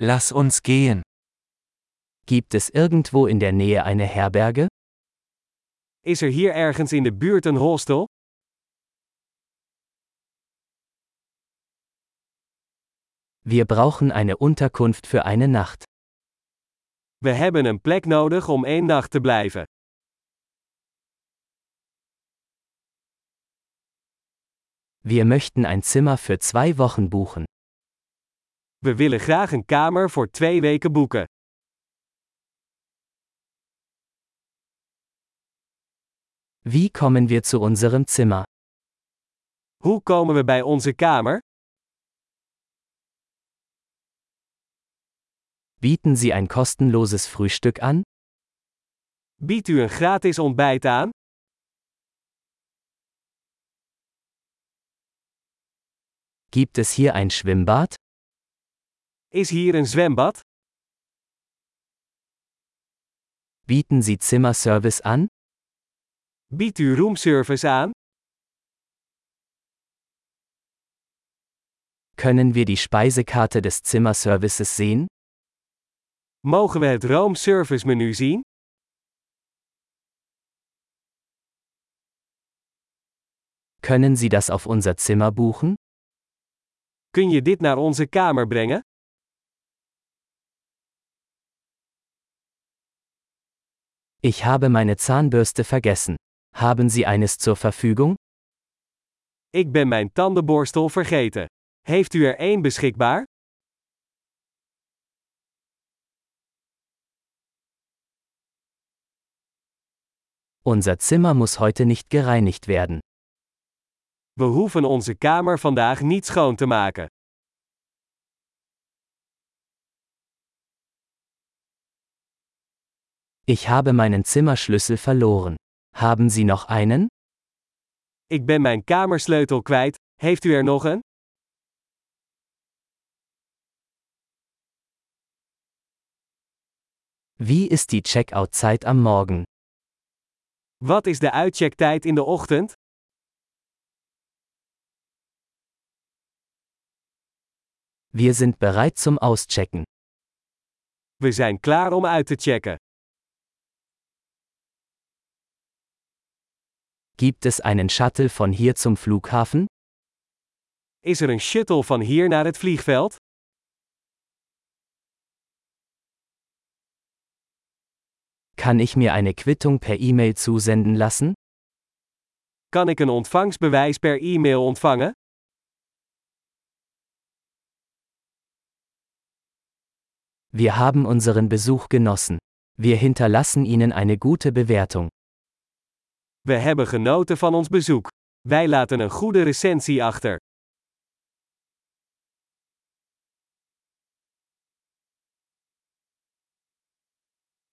Lass uns gehen. Gibt es irgendwo in der Nähe eine Herberge? Is er hier ergens in de buurt een hostel? Wir brauchen eine Unterkunft für eine Nacht. We hebben een plek nodig om één nacht te blijven. Wir möchten ein Zimmer für zwei Wochen buchen. We willen graag een kamer voor twee weken boeken. Wie kommen wir zu unserem Zimmer? Hoe komen we bij onze kamer? Bieten Sie ein kostenloses Frühstück an? Biedt u een gratis ontbijt aan? Gibt es hier ein Schwimmbad? Is hier een zwembad? Bieten Sie Zimmerservice an? Biedt u roomservice aan? Können wir die Speisekarte des Zimmerservices sehen? Mogen we het roomservice menu zien? Können Sie das auf unser Zimmer buchen? Kun je dit naar onze kamer brengen? Ich habe meine Zahnbürste vergessen. Haben Sie eines zur Verfügung? Ik ben mijn tandenborstel vergeten. Heeft u er één beschikbaar? Unser Zimmer muss heute nicht gereinigt werden. We hoeven onze kamer vandaag niet schoon te maken. Ich habe meinen Zimmerschlüssel verloren. Haben Sie noch einen? Ik ben mijn kamersleutel kwijt. Heeft u er nog een? Wie ist die Checkout-Zeit am Morgen? Wat is de uitchecktijd in de ochtend? Wir sind bereit zum Auschecken. We zijn klaar om uit te checken. Gibt es einen Shuttle von hier zum Flughafen? Is er een shuttle van hier naar het vliegveld? Kann ich mir eine Quittung per E-Mail zusenden lassen? Kan ik een ontvangstbewijs per e-mail ontvangen? Wir haben unseren Besuch genossen. Wir hinterlassen Ihnen eine gute Bewertung. We hebben genoten van ons bezoek. Wij laten een goede recensie achter.